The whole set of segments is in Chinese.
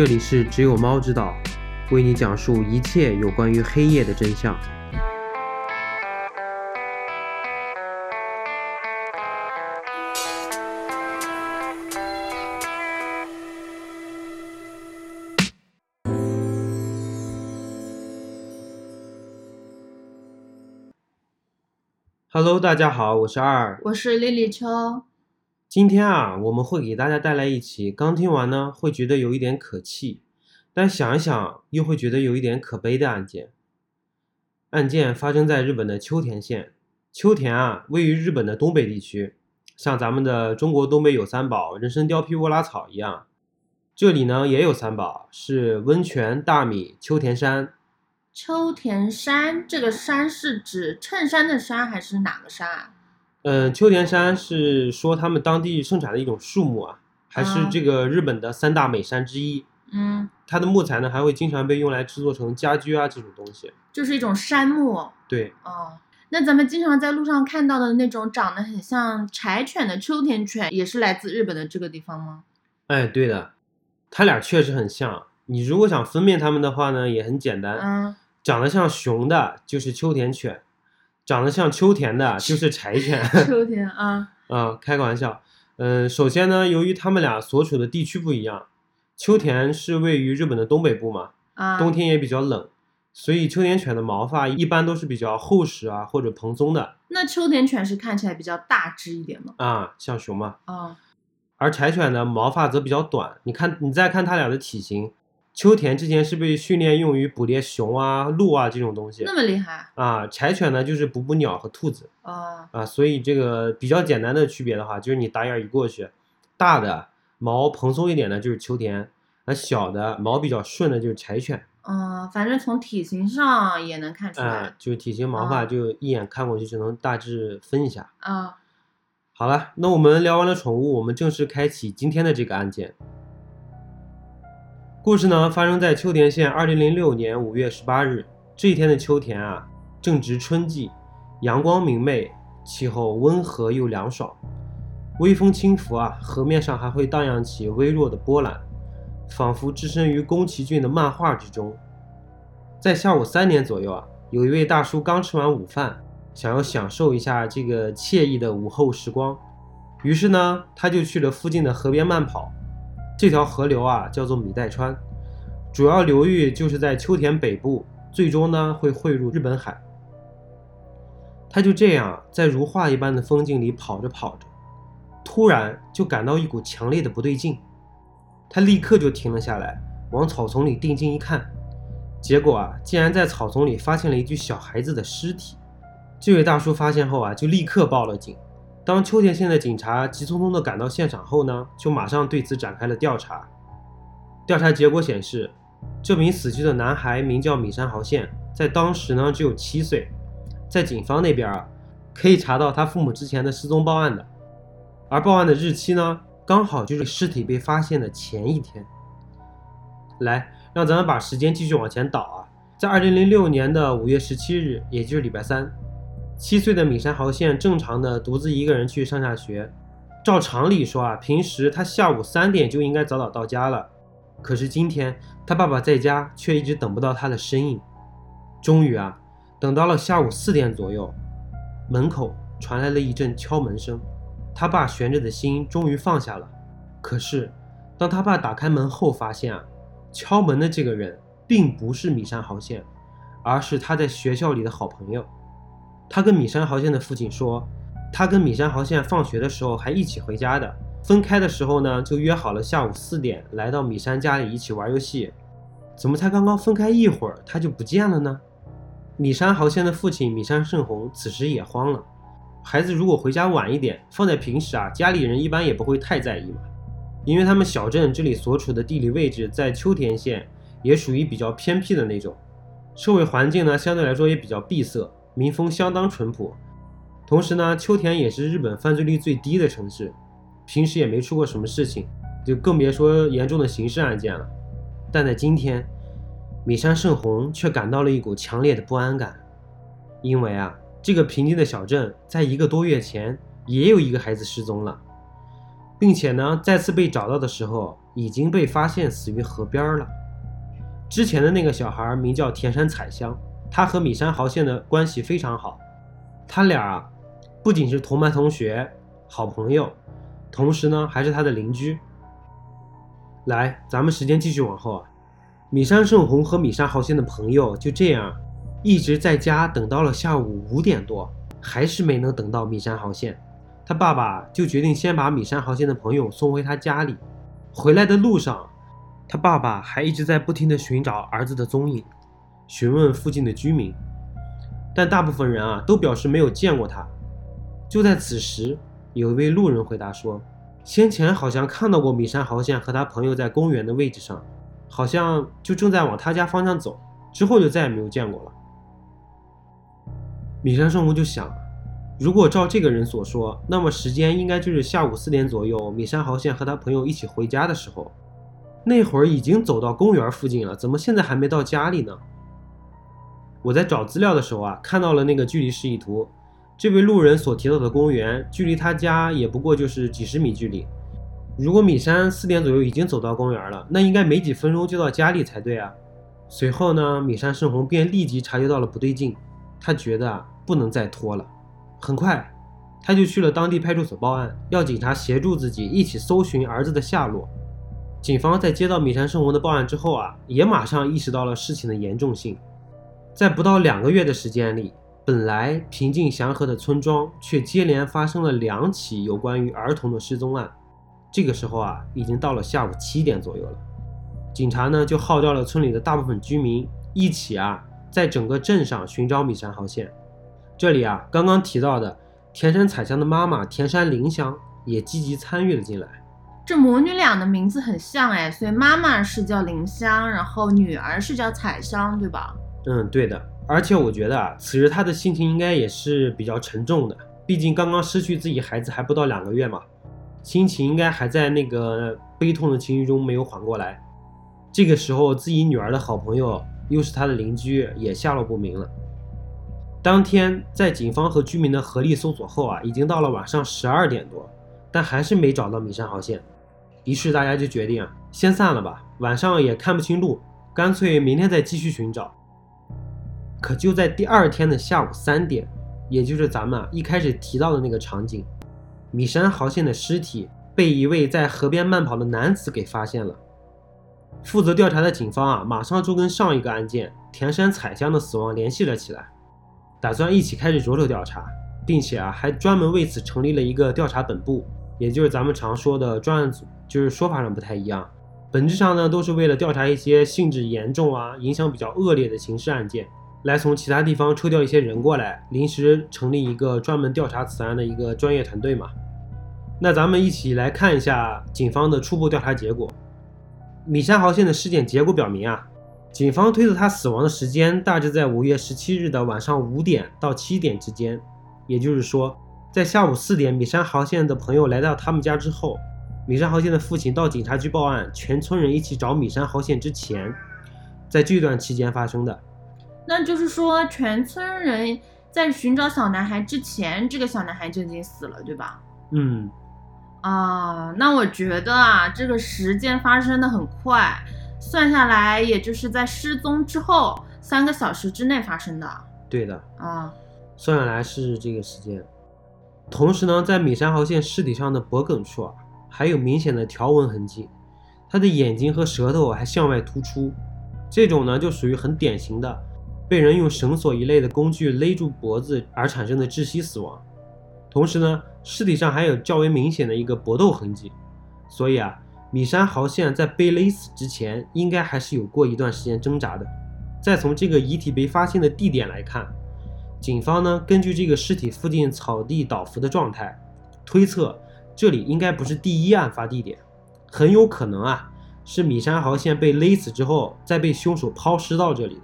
这里是只有猫知道，为你讲述一切有关于黑夜的真相。Hello，大家好，我是二，我是丽丽秋。今天啊，我们会给大家带来一起刚听完呢，会觉得有一点可气，但想一想又会觉得有一点可悲的案件。案件发生在日本的秋田县。秋田啊，位于日本的东北地区，像咱们的中国东北有三宝人参、貂皮、沃拉草一样，这里呢也有三宝，是温泉、大米、秋田山。秋田山这个山是指衬衫的衫还是哪个山啊？嗯，秋田山是说他们当地盛产的一种树木啊，还是这个日本的三大美山之一。嗯，它的木材呢还会经常被用来制作成家居啊这种东西。就是一种杉木。对。哦，那咱们经常在路上看到的那种长得很像柴犬的秋田犬，也是来自日本的这个地方吗？哎，对的，它俩确实很像。你如果想分辨它们的话呢，也很简单。嗯。长得像熊的就是秋田犬，长得像秋田的就是柴犬。秋田啊啊，开个玩笑。嗯，首先呢，由于它们俩所处的地区不一样，秋田是位于日本的东北部嘛，啊，冬天也比较冷，所以秋田犬的毛发一般都是比较厚实啊或者蓬松的。那秋田犬是看起来比较大只一点吗？啊，像熊嘛。啊，而柴犬的毛发则比较短。你看，你再看它俩的体型。秋田之前是被训练用于捕猎熊啊、鹿啊这种东西，那么厉害啊！柴犬呢就是捕捕鸟和兔子啊啊，所以这个比较简单的区别的话，就是你打眼一过去，大的毛蓬松一点的就是秋田，那小的毛比较顺的就是柴犬。嗯，反正从体型上也能看出来，就是体型毛发就一眼看过去就能大致分一下啊。好了，那我们聊完了宠物，我们正式开启今天的这个案件。故事呢发生在秋田县二零零六年五月十八日这一天的秋田啊，正值春季，阳光明媚，气候温和又凉爽，微风轻拂啊，河面上还会荡漾起微弱的波澜，仿佛置身于宫崎骏的漫画之中。在下午三点左右啊，有一位大叔刚吃完午饭，想要享受一下这个惬意的午后时光，于是呢，他就去了附近的河边慢跑。这条河流啊，叫做米代川，主要流域就是在秋田北部，最终呢会汇入日本海。他就这样在如画一般的风景里跑着跑着，突然就感到一股强烈的不对劲，他立刻就停了下来，往草丛里定睛一看，结果啊，竟然在草丛里发现了一具小孩子的尸体。这位大叔发现后啊，就立刻报了警。当秋田县的警察急匆匆地赶到现场后呢，就马上对此展开了调查。调查结果显示，这名死去的男孩名叫米山豪宪，在当时呢只有七岁。在警方那边啊，可以查到他父母之前的失踪报案的，而报案的日期呢，刚好就是尸体被发现的前一天。来，让咱们把时间继续往前倒啊，在二零零六年的五月十七日，也就是礼拜三。七岁的米山豪宪正常的独自一个人去上下学，照常理说啊，平时他下午三点就应该早早到家了。可是今天他爸爸在家却一直等不到他的身影。终于啊，等到了下午四点左右，门口传来了一阵敲门声，他爸悬着的心终于放下了。可是当他爸打开门后，发现啊，敲门的这个人并不是米山豪宪，而是他在学校里的好朋友。他跟米山豪宪的父亲说，他跟米山豪宪放学的时候还一起回家的，分开的时候呢，就约好了下午四点来到米山家里一起玩游戏。怎么才刚刚分开一会儿，他就不见了呢？米山豪宪的父亲米山胜宏此时也慌了。孩子如果回家晚一点，放在平时啊，家里人一般也不会太在意嘛，因为他们小镇这里所处的地理位置在秋田县，也属于比较偏僻的那种，社会环境呢相对来说也比较闭塞。民风相当淳朴，同时呢，秋田也是日本犯罪率最低的城市，平时也没出过什么事情，就更别说严重的刑事案件了。但在今天，米山胜宏却感到了一股强烈的不安感，因为啊，这个平静的小镇，在一个多月前也有一个孩子失踪了。并且呢，再次被找到的时候，已经被发现死于河边了。之前的那个小孩名叫田山彩香，他和米山豪宪的关系非常好，他俩啊，不仅是同班同学、好朋友，同时呢，还是他的邻居。来，咱们时间继续往后啊，米山胜宏和米山豪宪的朋友就这样一直在家等到了下午五点多，还是没能等到米山豪宪。他爸爸就决定先把米山豪宪的朋友送回他家里。回来的路上，他爸爸还一直在不停地寻找儿子的踪影，询问附近的居民，但大部分人啊都表示没有见过他。就在此时，有一位路人回答说，先前好像看到过米山豪宪和他朋友在公园的位置上，好像就正在往他家方向走，之后就再也没有见过了。米山圣公就想。如果照这个人所说，那么时间应该就是下午四点左右，米山豪宪和他朋友一起回家的时候。那会儿已经走到公园附近了，怎么现在还没到家里呢？我在找资料的时候啊，看到了那个距离示意图。这位路人所提到的公园，距离他家也不过就是几十米距离。如果米山四点左右已经走到公园了，那应该没几分钟就到家里才对啊。随后呢，米山胜宏便立即察觉到了不对劲，他觉得啊，不能再拖了。很快，他就去了当地派出所报案，要警察协助自己一起搜寻儿子的下落。警方在接到米山胜宏的报案之后啊，也马上意识到了事情的严重性。在不到两个月的时间里，本来平静祥和的村庄却接连发生了两起有关于儿童的失踪案。这个时候啊，已经到了下午七点左右了。警察呢，就号召了村里的大部分居民一起啊，在整个镇上寻找米山豪宪。这里啊，刚刚提到的田山彩香的妈妈田山绫香也积极参与了进来。这母女俩的名字很像哎，所以妈妈是叫绫香，然后女儿是叫彩香，对吧？嗯，对的。而且我觉得啊，此时他的心情应该也是比较沉重的，毕竟刚刚失去自己孩子还不到两个月嘛，心情应该还在那个悲痛的情绪中没有缓过来。这个时候，自己女儿的好朋友又是他的邻居，也下落不明了。当天，在警方和居民的合力搜索后啊，已经到了晚上十二点多，但还是没找到米山豪线。于是大家就决定啊，先散了吧，晚上也看不清路，干脆明天再继续寻找。可就在第二天的下午三点，也就是咱们一开始提到的那个场景，米山豪宪的尸体被一位在河边慢跑的男子给发现了。负责调查的警方啊，马上就跟上一个案件田山彩香的死亡联系了起来。打算一起开始着手调查，并且啊，还专门为此成立了一个调查本部，也就是咱们常说的专案组。就是说法上不太一样，本质上呢，都是为了调查一些性质严重啊、影响比较恶劣的刑事案件，来从其他地方抽调一些人过来，临时成立一个专门调查此案的一个专业团队嘛。那咱们一起来看一下警方的初步调查结果。米山豪宪的尸检结果表明啊。警方推测他死亡的时间大致在五月十七日的晚上五点到七点之间，也就是说，在下午四点，米山豪宪的朋友来到他们家之后，米山豪宪的父亲到警察局报案，全村人一起找米山豪宪之前，在这段期间发生的。那就是说，全村人在寻找小男孩之前，这个小男孩就已经死了，对吧？嗯。啊，那我觉得啊，这个时间发生的很快。算下来，也就是在失踪之后三个小时之内发生的。对的啊，算下来是这个时间。同时呢，在米山豪宪尸体上的脖梗处啊，还有明显的条纹痕迹，他的眼睛和舌头还向外突出，这种呢就属于很典型的被人用绳索一类的工具勒住脖子而产生的窒息死亡。同时呢，尸体上还有较为明显的一个搏斗痕迹，所以啊。米山豪宪在被勒死之前，应该还是有过一段时间挣扎的。再从这个遗体被发现的地点来看，警方呢根据这个尸体附近草地倒伏的状态，推测这里应该不是第一案发地点，很有可能啊是米山豪宪被勒死之后，再被凶手抛尸到这里的。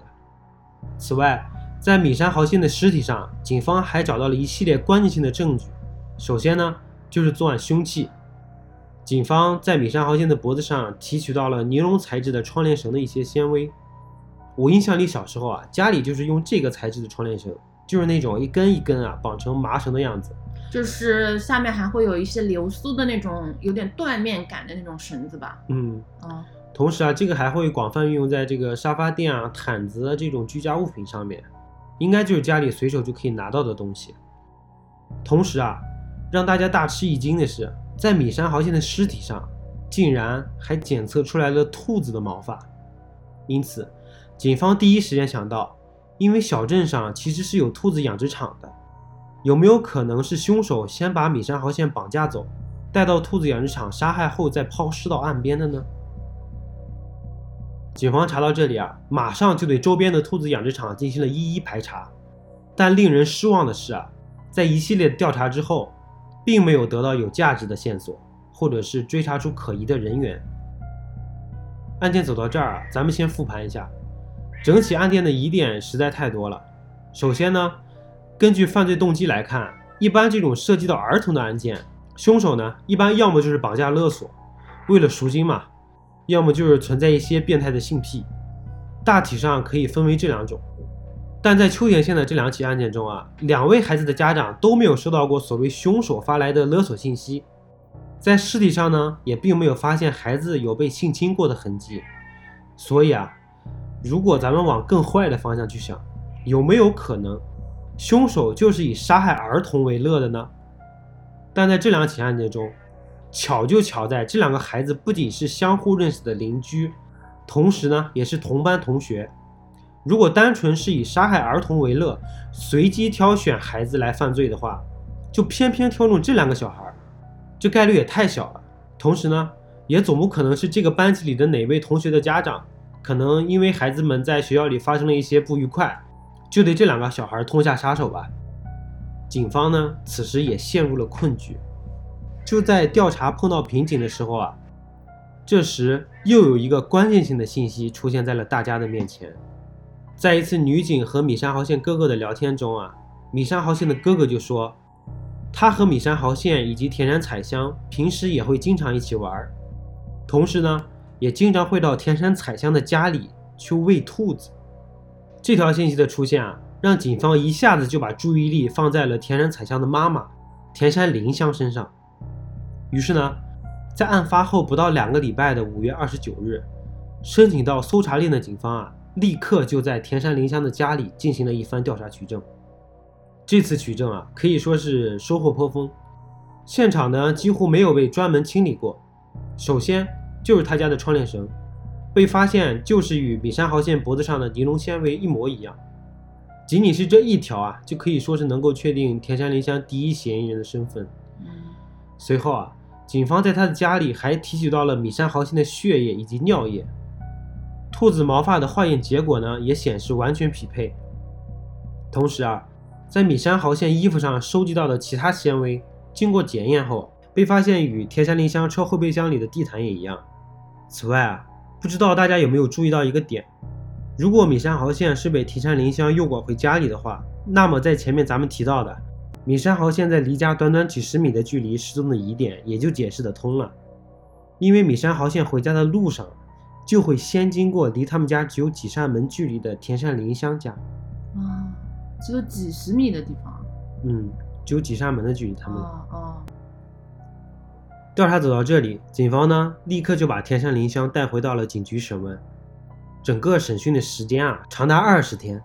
此外，在米山豪信的尸体上，警方还找到了一系列关键性的证据。首先呢，就是作案凶器。警方在米山豪信的脖子上提取到了尼龙材质的窗帘绳的一些纤维。我印象里小时候啊，家里就是用这个材质的窗帘绳，就是那种一根一根啊绑成麻绳的样子，就是下面还会有一些流苏的那种有点缎面感的那种绳子吧？嗯，嗯，同时啊，这个还会广泛运用在这个沙发垫啊、毯子这种居家物品上面，应该就是家里随手就可以拿到的东西。同时啊，让大家大吃一惊的是，在米山豪宪的尸体上，竟然还检测出来了兔子的毛发。因此，警方第一时间想到，因为小镇上其实是有兔子养殖场的，有没有可能是凶手先把米山豪宪绑架走，带到兔子养殖场杀害后再抛尸到岸边的呢？警方查到这里啊，马上就对周边的兔子养殖场进行了一一排查，但令人失望的是啊，在一系列调查之后，并没有得到有价值的线索，或者是追查出可疑的人员。案件走到这儿啊，咱们先复盘一下，整起案件的疑点实在太多了。首先呢，根据犯罪动机来看，一般这种涉及到儿童的案件，凶手呢一般要么就是绑架勒索，为了赎金嘛。要么就是存在一些变态的性癖，大体上可以分为这两种。但在秋田县的这两起案件中啊，两位孩子的家长都没有收到过所谓凶手发来的勒索信息，在尸体上呢也并没有发现孩子有被性侵过的痕迹。所以啊，如果咱们往更坏的方向去想，有没有可能凶手就是以杀害儿童为乐的呢？但在这两起案件中，巧就巧在这两个孩子不仅是相互认识的邻居，同时呢也是同班同学。如果单纯是以杀害儿童为乐，随机挑选孩子来犯罪的话，就偏偏挑中这两个小孩，这概率也太小了。同时呢，也总不可能是这个班级里的哪位同学的家长，可能因为孩子们在学校里发生了一些不愉快，就对这两个小孩痛下杀手吧。警方呢，此时也陷入了困局。就在调查碰到瓶颈的时候啊，这时又有一个关键性的信息出现在了大家的面前。在一次女警和米山豪宪哥哥的聊天中啊，米山豪宪的哥哥就说，他和米山豪宪以及田山彩香平时也会经常一起玩，同时呢，也经常会到田山彩香的家里去喂兔子。这条信息的出现啊，让警方一下子就把注意力放在了田山彩香的妈妈田山绫香身上。于是呢，在案发后不到两个礼拜的五月二十九日，申请到搜查令的警方啊，立刻就在田山林香的家里进行了一番调查取证。这次取证啊，可以说是收获颇丰。现场呢，几乎没有被专门清理过。首先就是他家的窗帘绳，被发现就是与米山豪宪脖子上的尼龙纤维一模一样。仅仅是这一条啊，就可以说是能够确定田山林香第一嫌疑人的身份。随后啊，警方在他的家里还提取到了米山豪宪的血液以及尿液，兔子毛发的化验结果呢也显示完全匹配。同时啊，在米山豪宪衣服上收集到的其他纤维，经过检验后被发现与田山林香车后备箱里的地毯也一样。此外啊，不知道大家有没有注意到一个点，如果米山豪宪是被田山林香诱拐回家里的话，那么在前面咱们提到的。米山豪现在离家短短几十米的距离失踪的疑点也就解释得通了，因为米山豪现回家的路上就会先经过离他们家只有几扇门距离的田山林香家。啊，只有几十米的地方。嗯，只有几扇门的距离。他们哦哦，调查走到这里，警方呢立刻就把田山林香带回到了警局审问。整个审讯的时间啊长达二十天，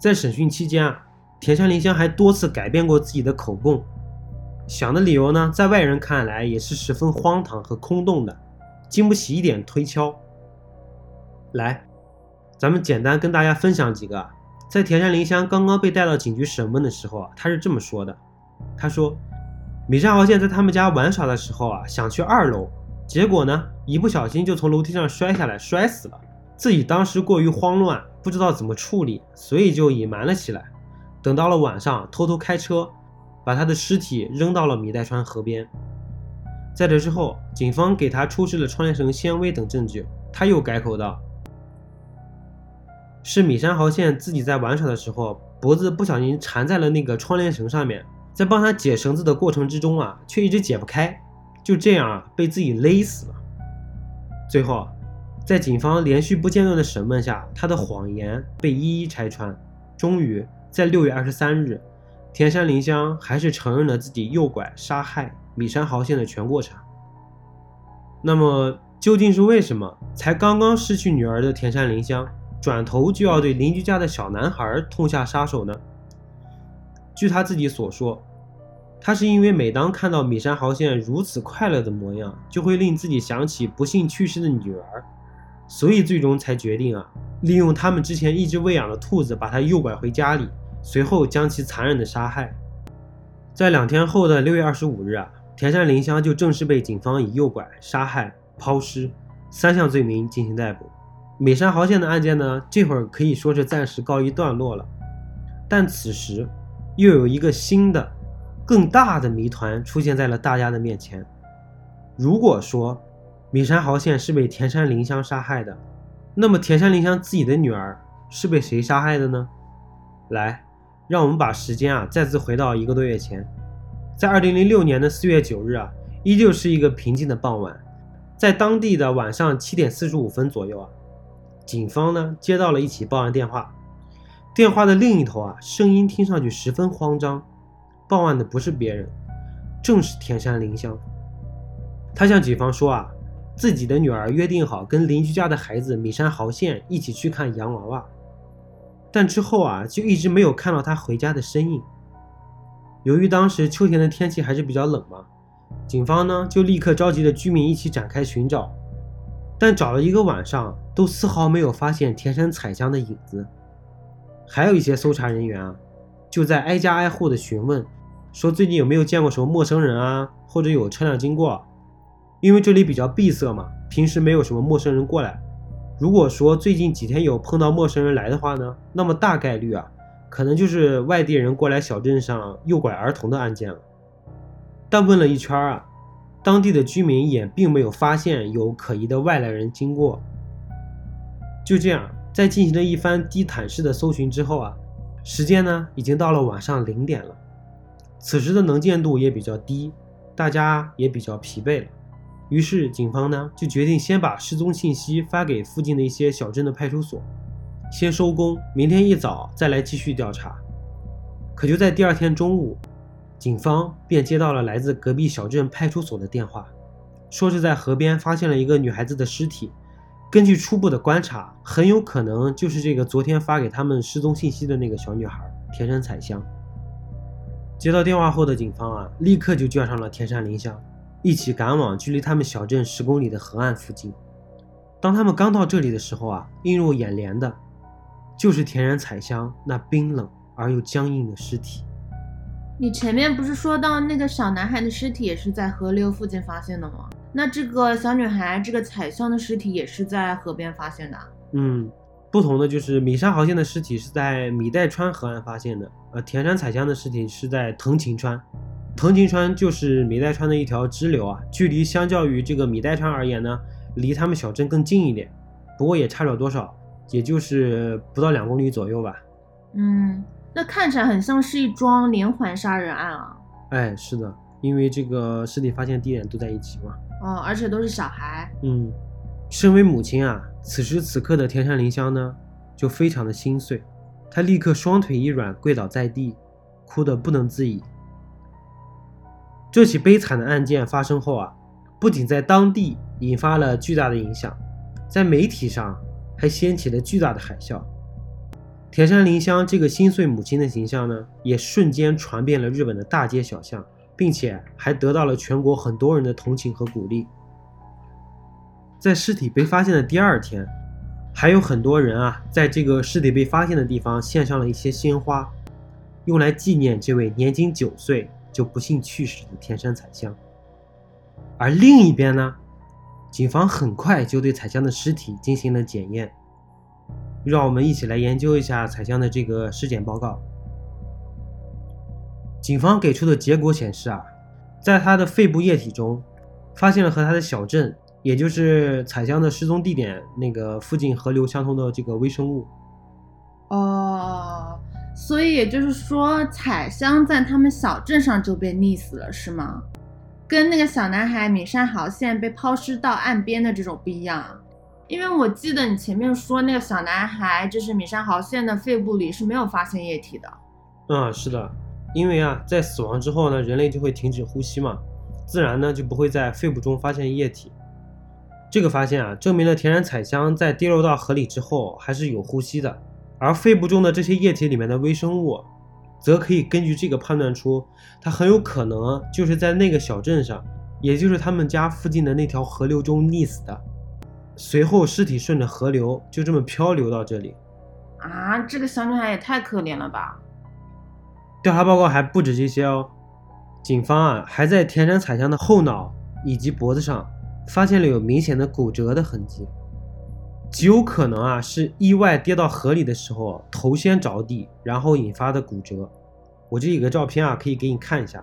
在审讯期间啊。田山林香还多次改变过自己的口供，想的理由呢，在外人看来也是十分荒唐和空洞的，经不起一点推敲。来，咱们简单跟大家分享几个，在田山林香刚刚被带到警局审问的时候啊，他是这么说的：他说，米山豪健在他们家玩耍的时候啊，想去二楼，结果呢，一不小心就从楼梯上摔下来，摔死了。自己当时过于慌乱，不知道怎么处理，所以就隐瞒了起来。等到了晚上，偷偷开车，把他的尸体扔到了米代川河边。在这之后，警方给他出示了窗帘绳纤维等证据，他又改口道：“是米山豪宪自己在玩耍的时候，脖子不小心缠在了那个窗帘绳上面，在帮他解绳子的过程之中啊，却一直解不开，就这样啊被自己勒死了。”最后，在警方连续不间断的审问下，他的谎言被一一拆穿，终于。在六月二十三日，田山林香还是承认了自己诱拐、杀害米山豪宪的全过程。那么，究竟是为什么才刚刚失去女儿的田山林香，转头就要对邻居家的小男孩痛下杀手呢？据他自己所说，他是因为每当看到米山豪宪如此快乐的模样，就会令自己想起不幸去世的女儿，所以最终才决定啊，利用他们之前一直喂养的兔子，把他诱拐回家里。随后将其残忍的杀害。在两天后的六月二十五日啊，田山林香就正式被警方以诱拐、杀害、抛尸三项罪名进行逮捕。美山豪宪的案件呢，这会儿可以说是暂时告一段落了。但此时，又有一个新的、更大的谜团出现在了大家的面前。如果说米山豪宪是被田山林香杀害的，那么田山林香自己的女儿是被谁杀害的呢？来。让我们把时间啊再次回到一个多月前，在二零零六年的四月九日啊，依旧是一个平静的傍晚，在当地的晚上七点四十五分左右啊，警方呢接到了一起报案电话，电话的另一头啊，声音听上去十分慌张，报案的不是别人，正是田山林香。他向警方说啊，自己的女儿约定好跟邻居家的孩子米山豪宪一起去看洋娃娃。但之后啊，就一直没有看到他回家的身影。由于当时秋天的天气还是比较冷嘛，警方呢就立刻召集了居民一起展开寻找。但找了一个晚上，都丝毫没有发现田山彩香的影子。还有一些搜查人员啊，就在挨家挨户的询问，说最近有没有见过什么陌生人啊，或者有车辆经过。因为这里比较闭塞嘛，平时没有什么陌生人过来。如果说最近几天有碰到陌生人来的话呢，那么大概率啊，可能就是外地人过来小镇上诱拐儿童的案件了。但问了一圈啊，当地的居民也并没有发现有可疑的外来人经过。就这样，在进行了一番地毯式的搜寻之后啊，时间呢已经到了晚上零点了，此时的能见度也比较低，大家也比较疲惫了。于是，警方呢就决定先把失踪信息发给附近的一些小镇的派出所，先收工，明天一早再来继续调查。可就在第二天中午，警方便接到了来自隔壁小镇派出所的电话，说是在河边发现了一个女孩子的尸体。根据初步的观察，很有可能就是这个昨天发给他们失踪信息的那个小女孩田山彩香。接到电话后的警方啊，立刻就叫上了田山林香。一起赶往距离他们小镇十公里的河岸附近。当他们刚到这里的时候啊，映入眼帘的，就是田园彩香那冰冷而又僵硬的尸体。你前面不是说到那个小男孩的尸体也是在河流附近发现的吗？那这个小女孩这个彩香的尸体也是在河边发现的？嗯，不同的就是米沙豪县的尸体是在米代川河岸发现的，呃，田山彩香的尸体是在藤琴川。藤井川就是米代川的一条支流啊，距离相较于这个米代川而言呢，离他们小镇更近一点，不过也差不了多少，也就是不到两公里左右吧。嗯，那看起来很像是一桩连环杀人案啊。哎，是的，因为这个尸体发现地点都在一起嘛。哦，而且都是小孩。嗯，身为母亲啊，此时此刻的田山林香呢，就非常的心碎，她立刻双腿一软，跪倒在地，哭得不能自已。这起悲惨的案件发生后啊，不仅在当地引发了巨大的影响，在媒体上还掀起了巨大的海啸。田山林香这个心碎母亲的形象呢，也瞬间传遍了日本的大街小巷，并且还得到了全国很多人的同情和鼓励。在尸体被发现的第二天，还有很多人啊，在这个尸体被发现的地方献上了一些鲜花，用来纪念这位年仅九岁。就不幸去世的天山彩香，而另一边呢，警方很快就对彩香的尸体进行了检验。让我们一起来研究一下彩香的这个尸检报告。警方给出的结果显示啊，在她的肺部液体中，发现了和她的小镇，也就是彩香的失踪地点那个附近河流相通的这个微生物。哦。所以也就是说，彩香在他们小镇上就被溺死了，是吗？跟那个小男孩米山豪宪被抛尸到岸边的这种不一样。因为我记得你前面说那个小男孩，就是米山豪宪的肺部里是没有发现液体的。嗯，是的。因为啊，在死亡之后呢，人类就会停止呼吸嘛，自然呢就不会在肺部中发现液体。这个发现啊，证明了田然彩香在跌落到河里之后还是有呼吸的，而肺部中的这些液体里面的微生物，则可以根据这个判断出，它很有可能就是在那个小镇上，也就是他们家附近的那条河流中溺死的。随后尸体顺着河流就这么漂流到这里。啊，这个小女孩也太可怜了吧！调查报告还不止这些哦，警方啊还在田山彩香的后脑以及脖子上。发现了有明显的骨折的痕迹，极有可能啊是意外跌到河里的时候头先着地，然后引发的骨折。我这有个照片啊，可以给你看一下。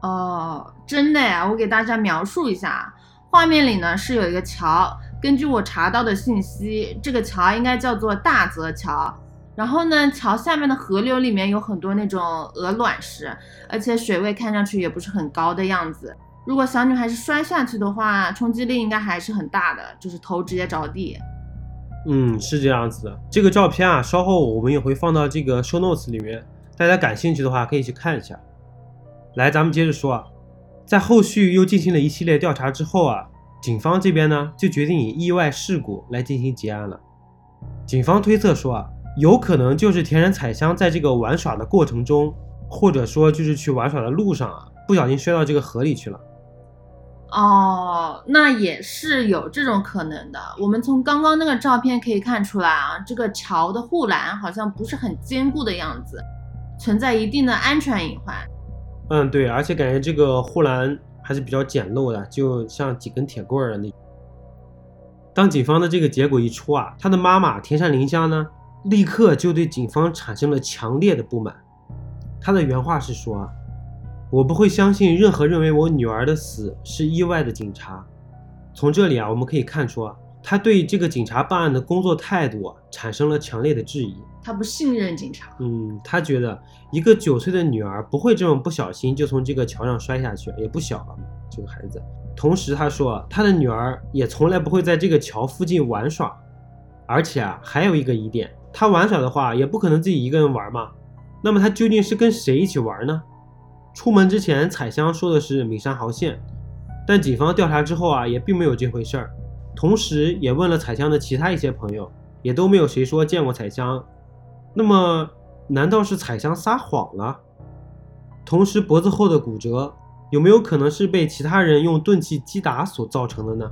哦，真的呀，我给大家描述一下，画面里呢是有一个桥，根据我查到的信息，这个桥应该叫做大泽桥。然后呢，桥下面的河流里面有很多那种鹅卵石，而且水位看上去也不是很高的样子。如果小女孩是摔下去的话，冲击力应该还是很大的，就是头直接着地。嗯，是这样子的。这个照片啊，稍后我们也会放到这个 show notes 里面，大家感兴趣的话可以去看一下。来，咱们接着说啊，在后续又进行了一系列调查之后啊，警方这边呢就决定以意外事故来进行结案了。警方推测说啊，有可能就是田人彩香在这个玩耍的过程中，或者说就是去玩耍的路上啊，不小心摔到这个河里去了。哦，那也是有这种可能的。我们从刚刚那个照片可以看出来啊，这个桥的护栏好像不是很坚固的样子，存在一定的安全隐患。嗯，对，而且感觉这个护栏还是比较简陋的，就像几根铁棍儿的那。当警方的这个结果一出啊，他的妈妈田山林香呢，立刻就对警方产生了强烈的不满。他的原话是说。我不会相信任何认为我女儿的死是意外的警察。从这里啊，我们可以看出啊，他对这个警察办案的工作态度啊，产生了强烈的质疑。他不信任警察。嗯，他觉得一个九岁的女儿不会这么不小心就从这个桥上摔下去，也不小了这个孩子。同时，他说他的女儿也从来不会在这个桥附近玩耍。而且啊，还有一个疑点，他玩耍的话也不可能自己一个人玩嘛。那么他究竟是跟谁一起玩呢？出门之前，彩香说的是米山豪宪，但警方调查之后啊，也并没有这回事儿。同时，也问了彩香的其他一些朋友，也都没有谁说见过彩香。那么，难道是彩香撒谎了？同时，脖子后的骨折有没有可能是被其他人用钝器击打所造成的呢？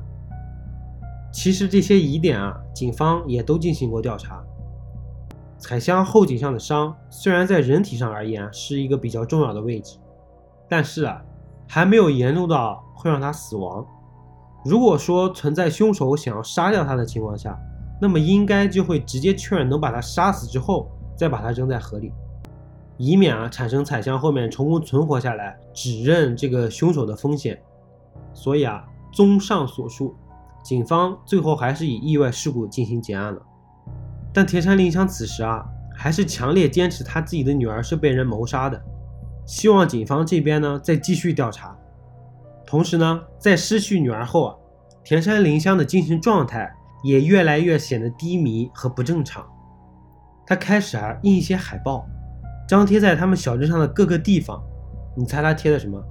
其实这些疑点啊，警方也都进行过调查。彩香后颈上的伤，虽然在人体上而言是一个比较重要的位置。但是啊，还没有严重到会让他死亡。如果说存在凶手想要杀掉他的情况下，那么应该就会直接确认能把他杀死之后，再把他扔在河里，以免啊产生彩香后面成功存活下来指认这个凶手的风险。所以啊，综上所述，警方最后还是以意外事故进行结案了。但田山林香此时啊，还是强烈坚持他自己的女儿是被人谋杀的。希望警方这边呢再继续调查，同时呢，在失去女儿后啊，田山林香的精神状态也越来越显得低迷和不正常。他开始啊印一些海报，张贴在他们小镇上的各个地方。你猜他贴的什么？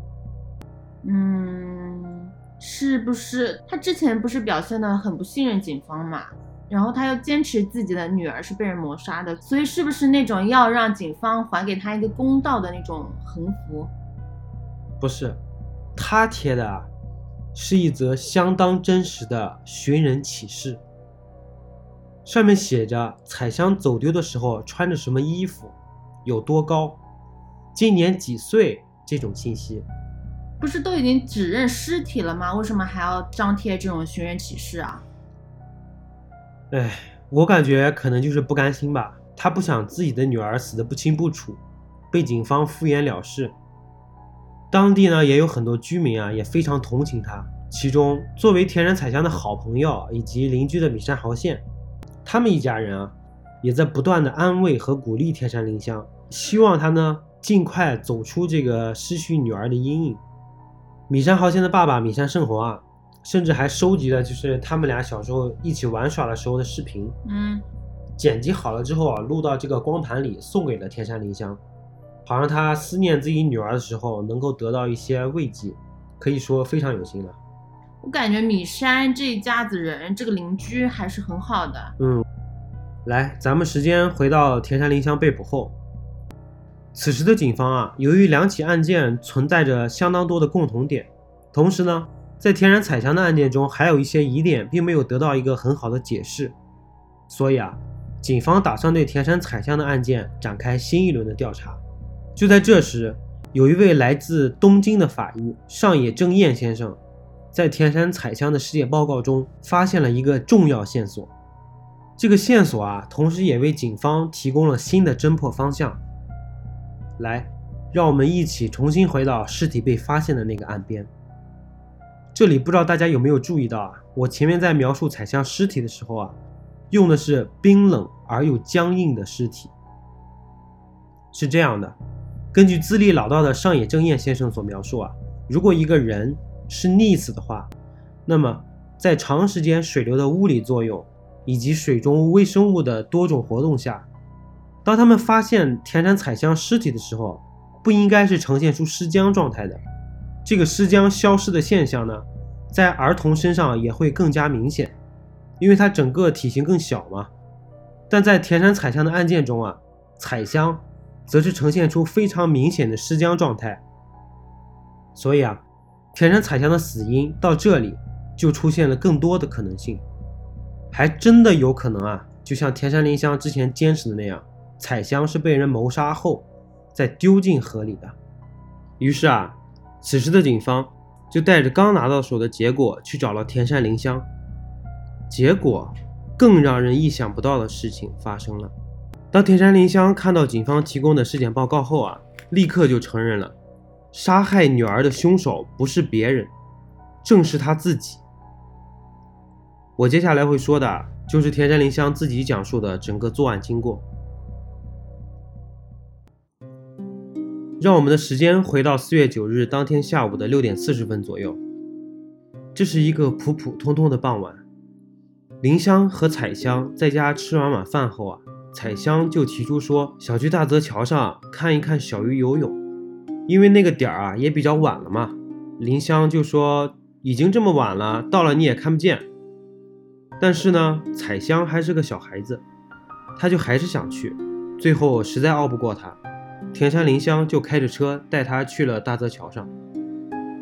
嗯，是不是他之前不是表现的很不信任警方嘛？然后他又坚持自己的女儿是被人谋杀的，所以是不是那种要让警方还给他一个公道的那种横幅？不是，他贴的啊，是一则相当真实的寻人启事，上面写着彩香走丢的时候穿着什么衣服，有多高，今年几岁这种信息。不是都已经指认尸体了吗？为什么还要张贴这种寻人启事啊？哎，我感觉可能就是不甘心吧，他不想自己的女儿死得不清不楚，被警方敷衍了事。当地呢也有很多居民啊，也非常同情他。其中，作为田人彩香的好朋友以及邻居的米山豪宪，他们一家人啊，也在不断的安慰和鼓励田山林香，希望他呢尽快走出这个失去女儿的阴影。米山豪宪的爸爸米山胜宏啊。甚至还收集了，就是他们俩小时候一起玩耍的时候的视频，嗯，剪辑好了之后啊，录到这个光盘里，送给了天山林香。好让他思念自己女儿的时候能够得到一些慰藉，可以说非常有心了。我感觉米山这一家子人，这个邻居还是很好的。嗯，来，咱们时间回到田山林香被捕后，此时的警方啊，由于两起案件存在着相当多的共同点，同时呢，在田山彩香的案件中还有一些疑点并没有得到一个很好的解释，所以啊，警方打算对田山彩香的案件展开新一轮的调查。就在这时，有一位来自东京的法医上野正彦先生。在田山彩香的尸检报告中，发现了一个重要线索。这个线索啊，同时也为警方提供了新的侦破方向。来，让我们一起重新回到尸体被发现的那个岸边。这里不知道大家有没有注意到啊？我前面在描述彩香尸体的时候啊，用的是冰冷而又僵硬的尸体。是这样的，根据资历老道的上野正彦先生所描述啊，如果一个人是溺死的话，那么在长时间水流的物理作用以及水中微生物的多种活动下，当他们发现田山彩香尸体的时候，不应该是呈现出尸僵状态的。这个尸僵消失的现象呢，在儿童身上也会更加明显，因为它整个体型更小嘛。但在田山彩香的案件中啊，彩香则是呈现出非常明显的尸僵状态，所以啊。田山彩香的死因到这里就出现了更多的可能性，还真的有可能啊，就像田山林香之前坚持的那样，彩香是被人谋杀后再丢进河里的。于是啊，此时的警方就带着刚拿到手的结果去找了田山林香，结果更让人意想不到的事情发生了。当田山林香看到警方提供的尸检报告后啊，立刻就承认了。杀害女儿的凶手不是别人，正是他自己。我接下来会说的，就是田山林香自己讲述的整个作案经过。让我们的时间回到四月九日当天下午的六点四十分左右，这是一个普普通通的傍晚。林香和彩香在家吃完晚饭后啊，彩香就提出说想去大泽桥上看一看小鱼游泳。因为那个点儿啊也比较晚了嘛，林香就说已经这么晚了，到了你也看不见。但是呢，彩香还是个小孩子，他就还是想去。最后实在拗不过他，田山林香就开着车带他去了大泽桥上，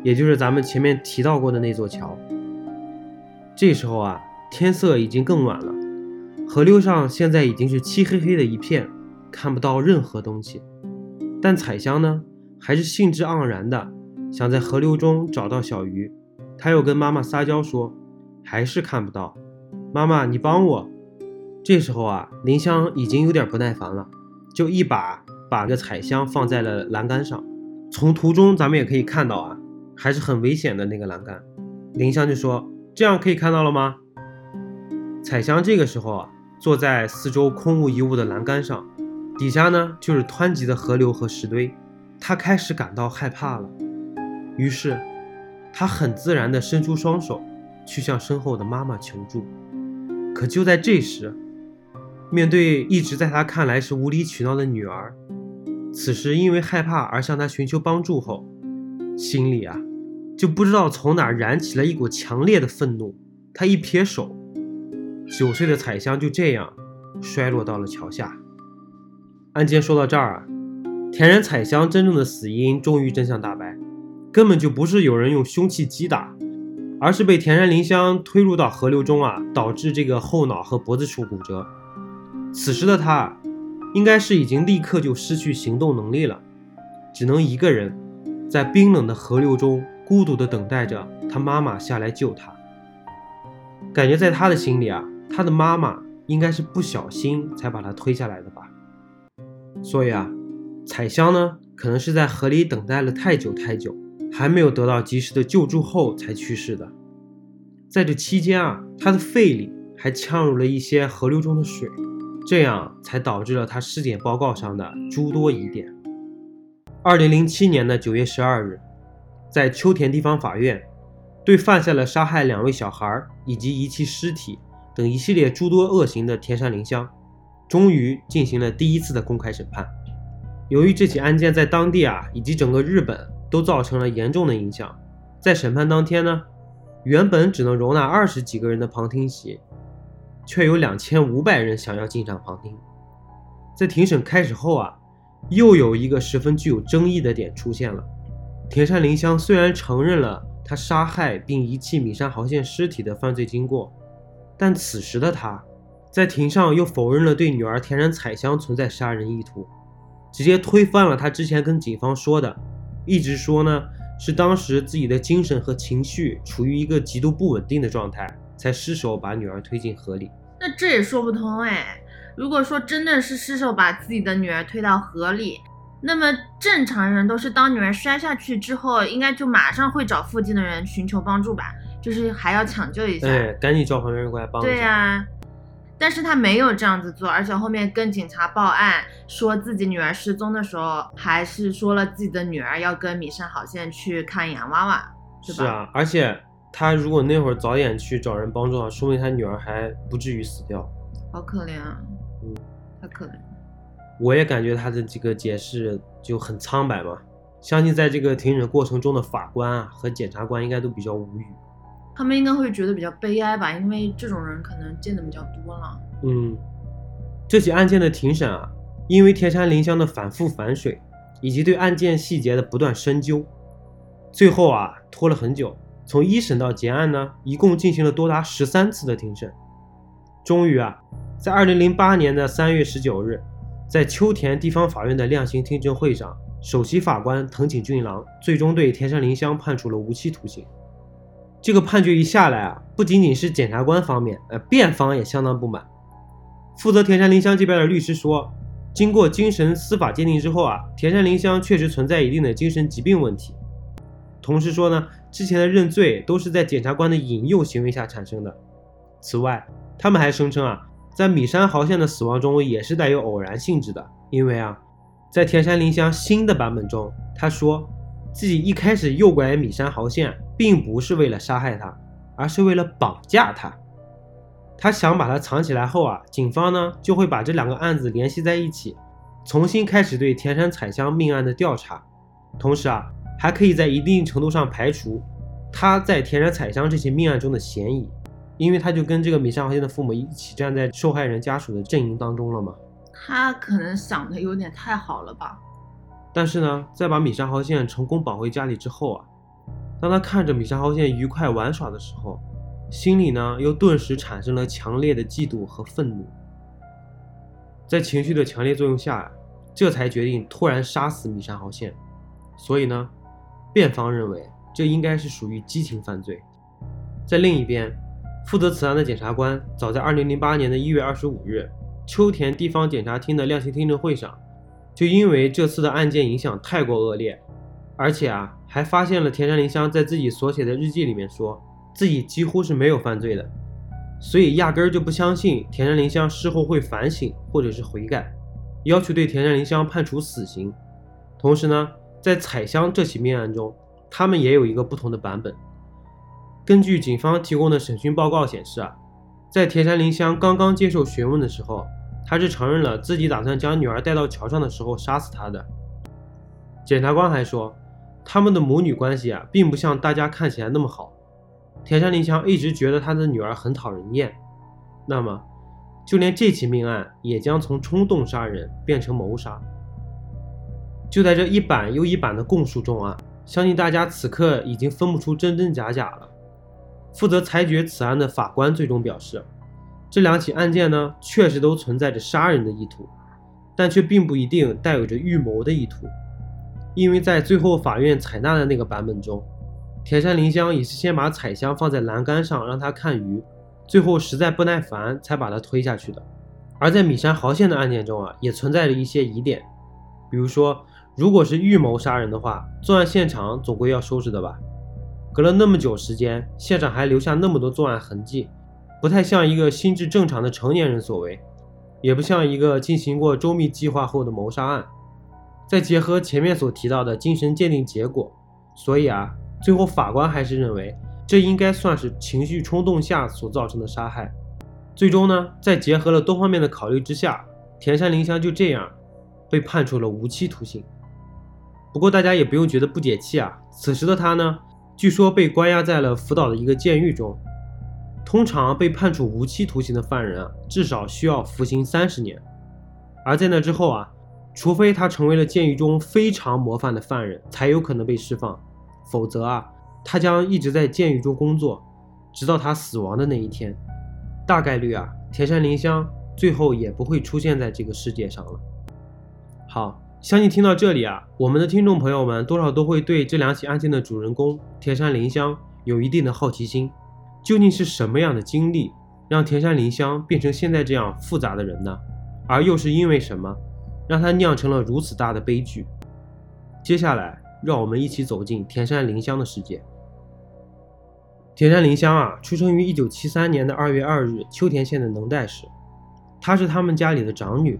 也就是咱们前面提到过的那座桥。这时候啊，天色已经更晚了，河流上现在已经是漆黑黑的一片，看不到任何东西。但彩香呢？还是兴致盎然的想在河流中找到小鱼，他又跟妈妈撒娇说，还是看不到。妈妈，你帮我。这时候啊，林香已经有点不耐烦了，就一把把个彩香放在了栏杆上。从图中咱们也可以看到啊，还是很危险的那个栏杆。林香就说：“这样可以看到了吗？”彩香这个时候啊，坐在四周空无一物的栏杆上，底下呢就是湍急的河流和石堆。他开始感到害怕了，于是他很自然地伸出双手去向身后的妈妈求助。可就在这时，面对一直在他看来是无理取闹的女儿，此时因为害怕而向他寻求帮助后，心里啊就不知道从哪燃起了一股强烈的愤怒。他一撇手，九岁的彩香就这样摔落到了桥下。案件说到这儿啊。田然彩香真正的死因终于真相大白，根本就不是有人用凶器击打，而是被田然林香推入到河流中啊，导致这个后脑和脖子处骨折。此时的他，应该是已经立刻就失去行动能力了，只能一个人在冰冷的河流中孤独地等待着他妈妈下来救他。感觉在他的心里啊，他的妈妈应该是不小心才把他推下来的吧，所以啊。彩香呢，可能是在河里等待了太久太久，还没有得到及时的救助后才去世的。在这期间啊，他的肺里还呛入了一些河流中的水，这样才导致了他尸检报告上的诸多疑点。二零零七年的九月十二日，在秋田地方法院，对犯下了杀害两位小孩以及遗弃尸体等一系列诸多恶行的田山林香，终于进行了第一次的公开审判。由于这起案件在当地啊以及整个日本都造成了严重的影响，在审判当天呢，原本只能容纳二十几个人的旁听席，却有两千五百人想要进场旁听。在庭审开始后啊，又有一个十分具有争议的点出现了：田山林香虽然承认了他杀害并遗弃米山豪宪尸体的犯罪经过，但此时的他在庭上又否认了对女儿田山彩香存在杀人意图。直接推翻了他之前跟警方说的，一直说呢是当时自己的精神和情绪处于一个极度不稳定的状态，才失手把女儿推进河里。那这也说不通哎。如果说真的是失手把自己的女儿推到河里，那么正常人都是当女儿摔下去之后，应该就马上会找附近的人寻求帮助吧，就是还要抢救一下，哎，赶紧叫旁边人过来帮。对呀。但是他没有这样子做，而且后面跟警察报案，说自己女儿失踪的时候，还是说了自己的女儿要跟米山好县去看洋娃娃，是啊，而且他如果那会儿早点去找人帮助啊，说明他女儿还不至于死掉。好可怜啊，嗯，太可怜。我也感觉他的这个解释就很苍白嘛，相信在这个庭审过程中的法官啊和检察官应该都比较无语。他们应该会觉得比较悲哀吧，因为这种人可能见的比较多了。嗯，这起案件的庭审啊，因为田山林香的反复反水，以及对案件细节的不断深究，最后啊拖了很久。从一审到结案呢，一共进行了多达十三次的庭审。终于啊，在二零零八年的三月十九日，在秋田地方法院的量刑听证会上，首席法官藤井俊郎最终对田山林香判处了无期徒刑。这个判决一下来啊，不仅仅是检察官方面，呃，辩方也相当不满。负责田山林香这边的律师说，经过精神司法鉴定之后啊，田山林香确实存在一定的精神疾病问题。同时说呢，之前的认罪都是在检察官的引诱行为下产生的。此外，他们还声称啊，在米山豪宪的死亡中也是带有偶然性质的，因为啊，在田山林香新的版本中，他说。自己一开始诱拐米山豪宪，并不是为了杀害他，而是为了绑架他。他想把他藏起来后啊，警方呢就会把这两个案子联系在一起，重新开始对田山彩香命案的调查。同时啊，还可以在一定程度上排除他在田山彩香这起命案中的嫌疑，因为他就跟这个米山豪宪的父母一起站在受害人家属的阵营当中了嘛。他可能想的有点太好了吧。但是呢，在把米山豪宪成功绑回家里之后啊，当他看着米山豪宪愉快玩耍的时候，心里呢又顿时产生了强烈的嫉妒和愤怒。在情绪的强烈作用下，这才决定突然杀死米山豪宪。所以呢，辩方认为这应该是属于激情犯罪。在另一边，负责此案的检察官早在2008年的一月二十五日，秋田地方检察厅的量刑听证会上。就因为这次的案件影响太过恶劣，而且啊，还发现了田山林香在自己所写的日记里面说自己几乎是没有犯罪的，所以压根儿就不相信田山林香事后会反省或者是悔改，要求对田山林香判处死刑。同时呢，在彩香这起命案中，他们也有一个不同的版本。根据警方提供的审讯报告显示啊，在田山林香刚刚接受询问的时候。他是承认了自己打算将女儿带到桥上的时候杀死她的。检察官还说，他们的母女关系啊，并不像大家看起来那么好。田山林香一直觉得他的女儿很讨人厌。那么，就连这起命案也将从冲动杀人变成谋杀。就在这一版又一版的供述中啊，相信大家此刻已经分不出真真假假了。负责裁决此案的法官最终表示。这两起案件呢，确实都存在着杀人的意图，但却并不一定带有着预谋的意图，因为在最后法院采纳的那个版本中，田山林香也是先把彩香放在栏杆上让他看鱼，最后实在不耐烦才把他推下去的。而在米山豪宪的案件中啊，也存在着一些疑点，比如说，如果是预谋杀人的话，作案现场总归要收拾的吧？隔了那么久时间，现场还留下那么多作案痕迹。不太像一个心智正常的成年人所为，也不像一个进行过周密计划后的谋杀案。再结合前面所提到的精神鉴定结果，所以啊，最后法官还是认为这应该算是情绪冲动下所造成的杀害。最终呢，在结合了多方面的考虑之下，田山林香就这样被判处了无期徒刑。不过大家也不用觉得不解气啊，此时的他呢，据说被关押在了福岛的一个监狱中。通常被判处无期徒刑的犯人啊，至少需要服刑三十年。而在那之后啊，除非他成为了监狱中非常模范的犯人，才有可能被释放，否则啊，他将一直在监狱中工作，直到他死亡的那一天。大概率啊，田山林香最后也不会出现在这个世界上了。好。相信听到这里啊，我们的听众朋友们多少都会对这两起案件的主人公田山林香有一定的好奇心。究竟是什么样的经历让田山林香变成现在这样复杂的人呢？而又是因为什么让他酿成了如此大的悲剧？接下来，让我们一起走进田山林香的世界。田山林香啊，出生于一九七三年的二月二日秋田县的能代市，她是他们家里的长女。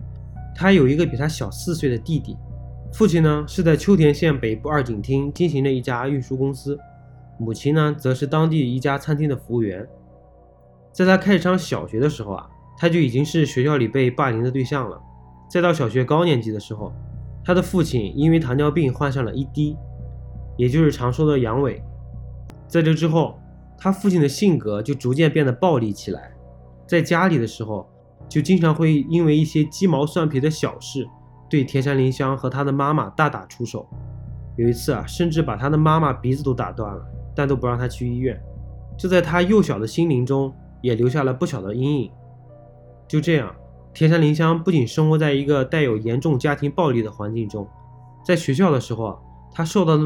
他有一个比他小四岁的弟弟，父亲呢是在秋田县北部二井町经营的一家运输公司，母亲呢则是当地一家餐厅的服务员。在他开始上小学的时候啊，他就已经是学校里被霸凌的对象了。再到小学高年级的时候，他的父亲因为糖尿病患上了 ED，也就是常说的阳痿。在这之后，他父亲的性格就逐渐变得暴力起来，在家里的时候。就经常会因为一些鸡毛蒜皮的小事，对田山林香和他的妈妈大打出手。有一次啊，甚至把他的妈妈鼻子都打断了，但都不让他去医院。这在他幼小的心灵中也留下了不小的阴影。就这样，田山林香不仅生活在一个带有严重家庭暴力的环境中，在学校的时候，他受到的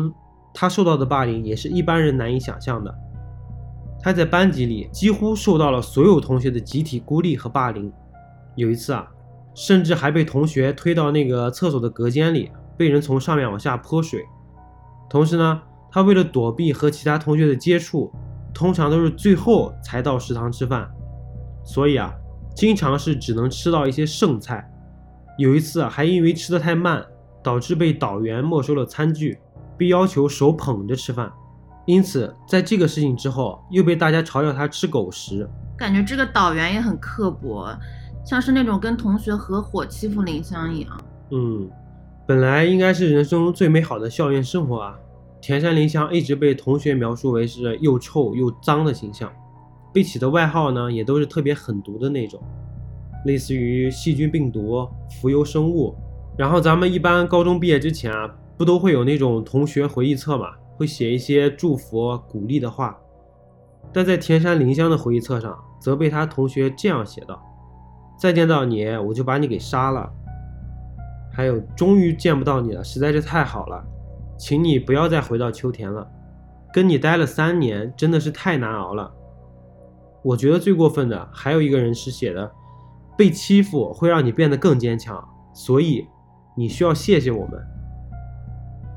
他受到的霸凌也是一般人难以想象的。他在班级里几乎受到了所有同学的集体孤立和霸凌。有一次啊，甚至还被同学推到那个厕所的隔间里，被人从上面往下泼水。同时呢，他为了躲避和其他同学的接触，通常都是最后才到食堂吃饭，所以啊，经常是只能吃到一些剩菜。有一次啊，还因为吃的太慢，导致被导员没收了餐具，被要求手捧着吃饭。因此，在这个事情之后，又被大家嘲笑他吃狗食。感觉这个导员也很刻薄。像是那种跟同学合伙欺负林香一样。嗯，本来应该是人生中最美好的校园生活啊，田山林香一直被同学描述为是又臭又脏的形象，被起的外号呢也都是特别狠毒的那种，类似于细菌、病毒、浮游生物。然后咱们一般高中毕业之前啊，不都会有那种同学回忆册嘛，会写一些祝福、鼓励的话。但在田山林香的回忆册上，则被他同学这样写道。再见到你，我就把你给杀了。还有，终于见不到你了，实在是太好了，请你不要再回到秋田了。跟你待了三年，真的是太难熬了。我觉得最过分的还有一个人是写的，被欺负会让你变得更坚强，所以你需要谢谢我们。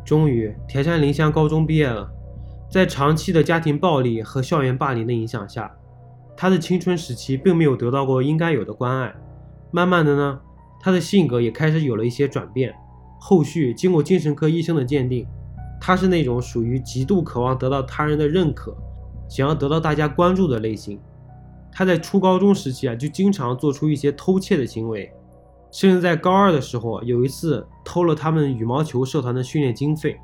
终于，田山林香高中毕业了，在长期的家庭暴力和校园霸凌的影响下。他的青春时期并没有得到过应该有的关爱，慢慢的呢，他的性格也开始有了一些转变。后续经过精神科医生的鉴定，他是那种属于极度渴望得到他人的认可，想要得到大家关注的类型。他在初高中时期啊，就经常做出一些偷窃的行为，甚至在高二的时候，有一次偷了他们羽毛球社团的训练经费，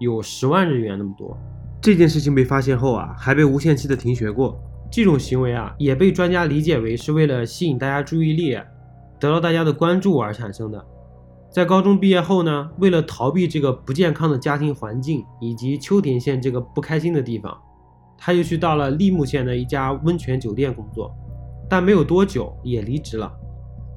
有十万日元那么多。这件事情被发现后啊，还被无限期的停学过。这种行为啊，也被专家理解为是为了吸引大家注意力，得到大家的关注而产生的。在高中毕业后呢，为了逃避这个不健康的家庭环境以及秋田县这个不开心的地方，他又去到了立木县的一家温泉酒店工作，但没有多久也离职了。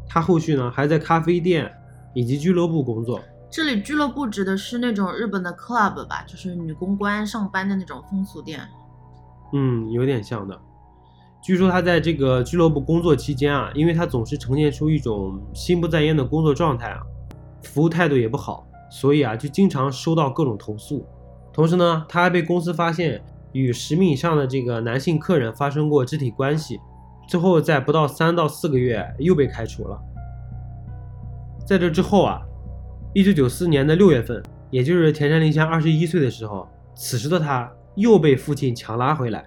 他后续呢，还在咖啡店以及俱乐部工作。这里俱乐部指的是那种日本的 club 吧，就是女公关上班的那种风俗店。嗯，有点像的。据说他在这个俱乐部工作期间啊，因为他总是呈现出一种心不在焉的工作状态啊，服务态度也不好，所以啊就经常收到各种投诉。同时呢，他还被公司发现与十名以上的这个男性客人发生过肢体关系，最后在不到三到四个月又被开除了。在这之后啊，一九九四年的六月份，也就是田山林香二十一岁的时候，此时的他又被父亲强拉回来。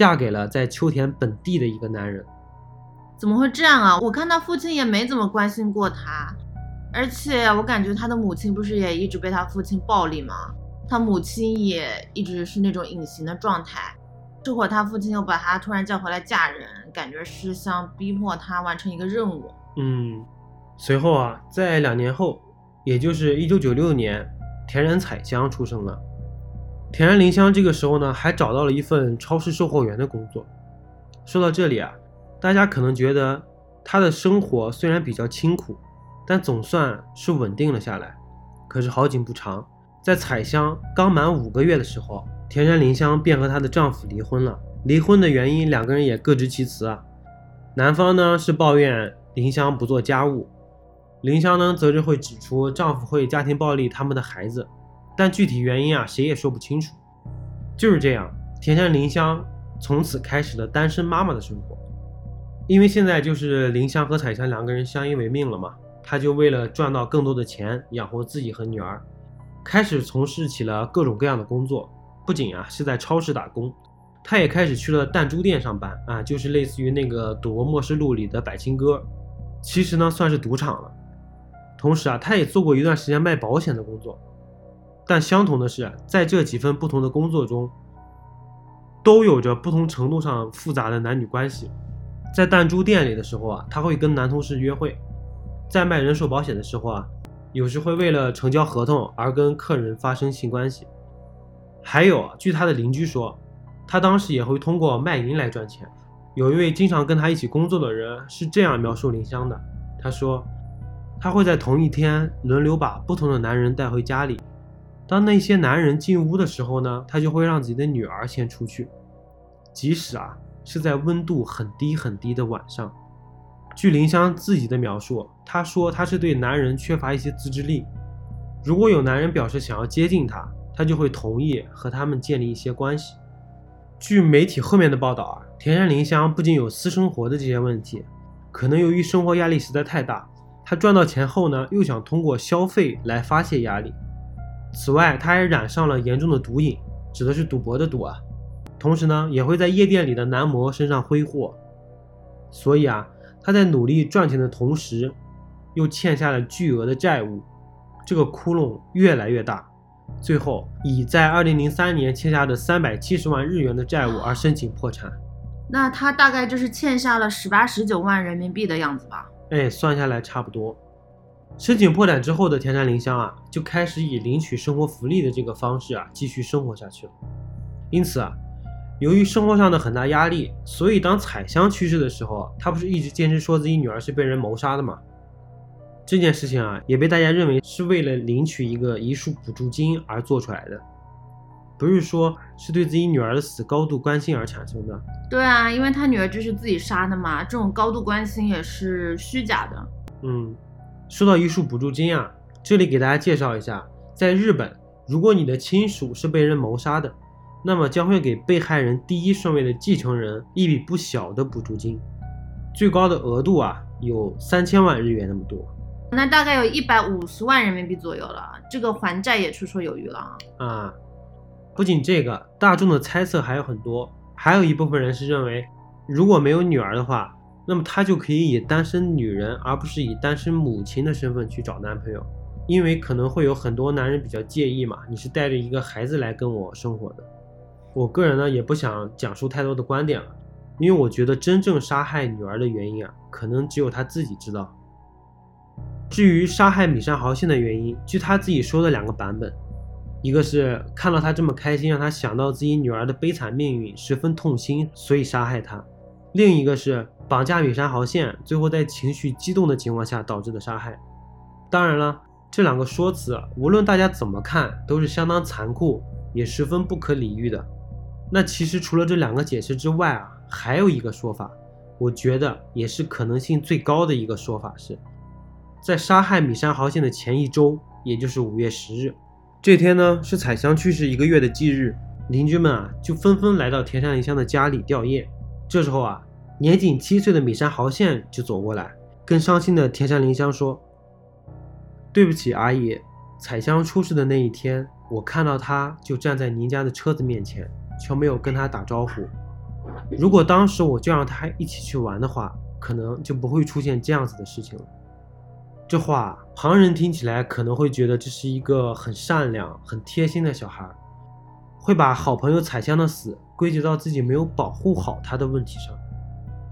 嫁给了在秋田本地的一个男人，怎么会这样啊？我看他父亲也没怎么关心过他。而且我感觉他的母亲不是也一直被他父亲暴力吗？他母亲也一直是那种隐形的状态。这会儿他父亲又把他突然叫回来嫁人，感觉是想逼迫他完成一个任务。嗯，随后啊，在两年后，也就是一九九六年，田仁彩香出生了。田然林香这个时候呢，还找到了一份超市售货员的工作。说到这里啊，大家可能觉得他的生活虽然比较清苦，但总算是稳定了下来。可是好景不长，在彩香刚满五个月的时候。田山林香便和她的丈夫离婚了。离婚的原因，两个人也各执其词啊。男方呢是抱怨林香不做家务，林香呢则是会指出丈夫会家庭暴力他们的孩子，但具体原因啊谁也说不清楚。就是这样，田山林香从此开始了单身妈妈的生活。因为现在就是林香和彩香两个人相依为命了嘛，她就为了赚到更多的钱养活自己和女儿，开始从事起了各种各样的工作。不仅啊是在超市打工，他也开始去了弹珠店上班啊，就是类似于那个《赌博默示录》里的百青哥，其实呢算是赌场了。同时啊，他也做过一段时间卖保险的工作。但相同的是，在这几份不同的工作中，都有着不同程度上复杂的男女关系。在弹珠店里的时候啊，他会跟男同事约会；在卖人寿保险的时候啊，有时会为了成交合同而跟客人发生性关系。还有，据他的邻居说，他当时也会通过卖淫来赚钱。有一位经常跟他一起工作的人是这样描述林香的：他说，他会在同一天轮流把不同的男人带回家里。当那些男人进屋的时候呢，他就会让自己的女儿先出去，即使啊是在温度很低很低的晚上。据林香自己的描述，她说她是对男人缺乏一些自制力。如果有男人表示想要接近她，她就会同意和他们建立一些关系。据媒体后面的报道啊，田山林香不仅有私生活的这些问题，可能由于生活压力实在太大，她赚到钱后呢，又想通过消费来发泄压力。此外，他还染上了严重的毒瘾，指的是赌博的赌啊。同时呢，也会在夜店里的男模身上挥霍。所以啊，他在努力赚钱的同时，又欠下了巨额的债务，这个窟窿越来越大。最后以在二零零三年欠下的三百七十万日元的债务而申请破产，那他大概就是欠下了十八十九万人民币的样子吧？哎，算下来差不多。申请破产之后的田山林香啊，就开始以领取生活福利的这个方式啊继续生活下去了。因此啊，由于生活上的很大压力，所以当彩香去世的时候，她不是一直坚持说自己女儿是被人谋杀的吗？这件事情啊，也被大家认为是为了领取一个遗属补助金而做出来的，不是说是对自己女儿的死高度关心而产生的。对啊，因为他女儿就是自己杀的嘛，这种高度关心也是虚假的。嗯，说到遗属补助金啊，这里给大家介绍一下，在日本，如果你的亲属是被人谋杀的，那么将会给被害人第一顺位的继承人一笔不小的补助金，最高的额度啊有三千万日元那么多。那大概有一百五十万人民币左右了，这个还债也绰绰有余了啊！啊，不仅这个，大众的猜测还有很多，还有一部分人是认为，如果没有女儿的话，那么他就可以以单身女人而不是以单身母亲的身份去找男朋友，因为可能会有很多男人比较介意嘛，你是带着一个孩子来跟我生活的。我个人呢也不想讲述太多的观点了，因为我觉得真正杀害女儿的原因啊，可能只有他自己知道。至于杀害米山豪信的原因，据他自己说的两个版本，一个是看到他这么开心，让他想到自己女儿的悲惨命运，十分痛心，所以杀害他；另一个是绑架米山豪宪，最后在情绪激动的情况下导致的杀害。当然了，这两个说辞无论大家怎么看，都是相当残酷，也十分不可理喻的。那其实除了这两个解释之外啊，还有一个说法，我觉得也是可能性最高的一个说法是。在杀害米山豪宪的前一周，也就是五月十日，这天呢是彩香去世一个月的忌日，邻居们啊就纷纷来到田山林香的家里吊唁。这时候啊，年仅七岁的米山豪宪就走过来，跟伤心的田山林香说：“对不起，阿姨，彩香出事的那一天，我看到她就站在您家的车子面前，却没有跟她打招呼。如果当时我就让她一起去玩的话，可能就不会出现这样子的事情了。”这话旁人听起来可能会觉得这是一个很善良、很贴心的小孩，会把好朋友彩香的死归结到自己没有保护好他的问题上。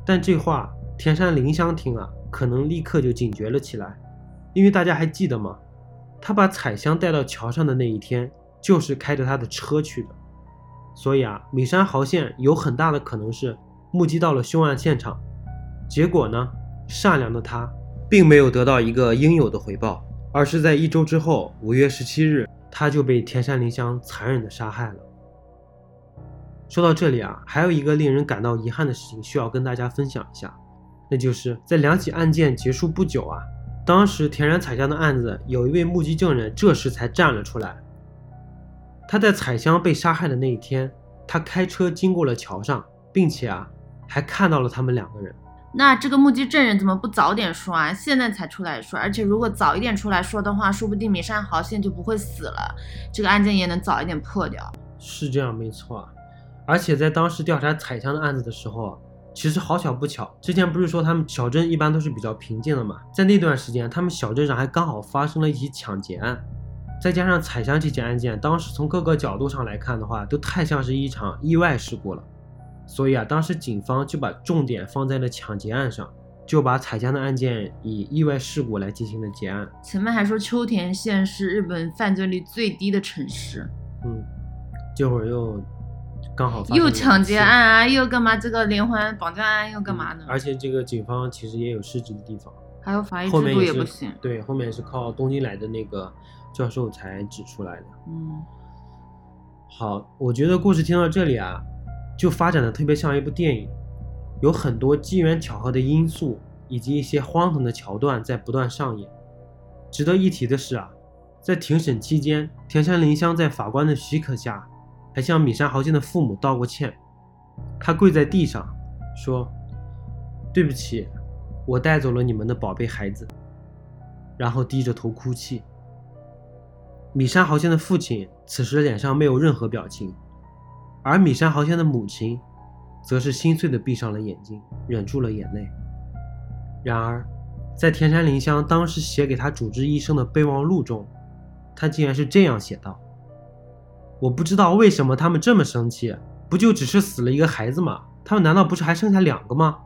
但这话田山林香听了，可能立刻就警觉了起来，因为大家还记得吗？他把彩香带到桥上的那一天，就是开着他的车去的。所以啊，米山豪宪有很大的可能是目击到了凶案现场，结果呢，善良的他。并没有得到一个应有的回报，而是在一周之后，五月十七日，他就被田山林香残忍的杀害了。说到这里啊，还有一个令人感到遗憾的事情需要跟大家分享一下，那就是在两起案件结束不久啊，当时田然彩香的案子有一位目击证人这时才站了出来。他在彩香被杀害的那一天，他开车经过了桥上，并且啊，还看到了他们两个人。那这个目击证人怎么不早点说啊？现在才出来说，而且如果早一点出来说的话，说不定米山豪现在就不会死了，这个案件也能早一点破掉。是这样，没错。而且在当时调查彩香的案子的时候，其实好巧不巧，之前不是说他们小镇一般都是比较平静的嘛？在那段时间，他们小镇上还刚好发生了一起抢劫案，再加上彩香这起案件，当时从各个角度上来看的话，都太像是一场意外事故了。所以啊，当时警方就把重点放在了抢劫案上，就把彩香的案件以意外事故来进行了结案。前面还说秋田县是日本犯罪率最低的城市，嗯，这会儿又刚好又抢劫案啊，又干嘛？这个连环绑架案又干嘛呢？而且这个警方其实也有失职的地方，还有法医制度也不行。对，后面是靠东京来的那个教授才指出来的。嗯，好，我觉得故事听到这里啊。就发展的特别像一部电影，有很多机缘巧合的因素，以及一些荒唐的桥段在不断上演。值得一提的是啊，在庭审期间，田山林香在法官的许可下，还向米山豪宪的父母道过歉。他跪在地上说：“对不起，我带走了你们的宝贝孩子。”然后低着头哭泣。米山豪先的父亲此时脸上没有任何表情。而米山豪先的母亲，则是心碎的闭上了眼睛，忍住了眼泪。然而，在田山林香当时写给他主治医生的备忘录中，他竟然是这样写道：“我不知道为什么他们这么生气，不就只是死了一个孩子吗？他们难道不是还剩下两个吗？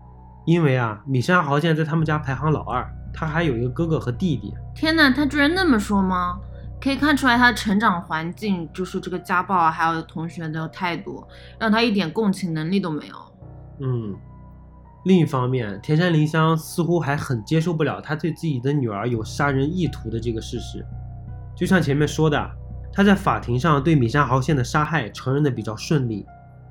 因为啊，米山豪现在他们家排行老二，他还有一个哥哥和弟弟。天哪，他居然那么说吗？”可以看出来，他的成长环境就是这个家暴啊，还有同学的态度，让他一点共情能力都没有。嗯，另一方面，田山林香似乎还很接受不了他对自己的女儿有杀人意图的这个事实。就像前面说的，他在法庭上对米山豪宪的杀害承认的比较顺利，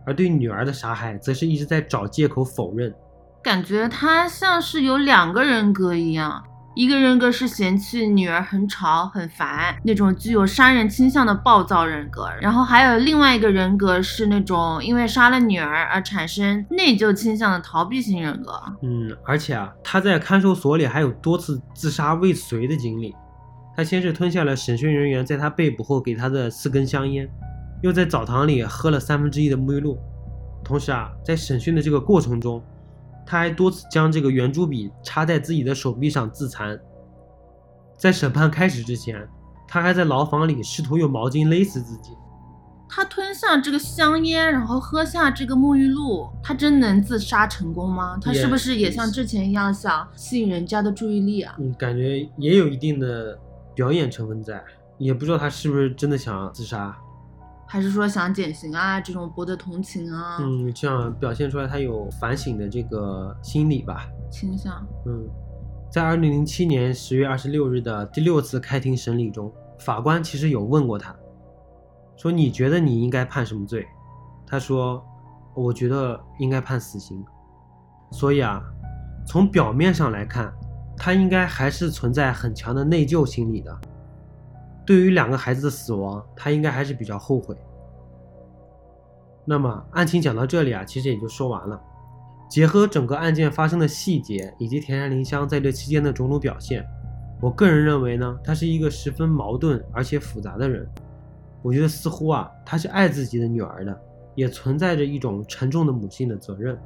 而对女儿的杀害则是一直在找借口否认，感觉他像是有两个人格一样。一个人格是嫌弃女儿很吵很烦那种具有杀人倾向的暴躁人格，然后还有另外一个人格是那种因为杀了女儿而产生内疚倾向的逃避型人格。嗯，而且啊，他在看守所里还有多次自杀未遂的经历。他先是吞下了审讯人员在他被捕后给他的四根香烟，又在澡堂里喝了三分之一的沐浴露。同时啊，在审讯的这个过程中。他还多次将这个圆珠笔插在自己的手臂上自残。在审判开始之前，他还在牢房里试图用毛巾勒死自己。他吞下这个香烟，然后喝下这个沐浴露，他真能自杀成功吗？他是不是也像之前一样想吸引人家的注意力啊？嗯，感觉也有一定的表演成分在，也不知道他是不是真的想自杀。还是说想减刑啊？这种博得同情啊？嗯，这样表现出来他有反省的这个心理吧？倾向。嗯，在二零零七年十月二十六日的第六次开庭审理中，法官其实有问过他，说你觉得你应该判什么罪？他说，我觉得应该判死刑。所以啊，从表面上来看，他应该还是存在很强的内疚心理的。对于两个孩子的死亡，他应该还是比较后悔。那么案情讲到这里啊，其实也就说完了。结合整个案件发生的细节以及田山林香在这期间的种种表现，我个人认为呢，他是一个十分矛盾而且复杂的人。我觉得似乎啊，他是爱自己的女儿的，也存在着一种沉重的母性的责任，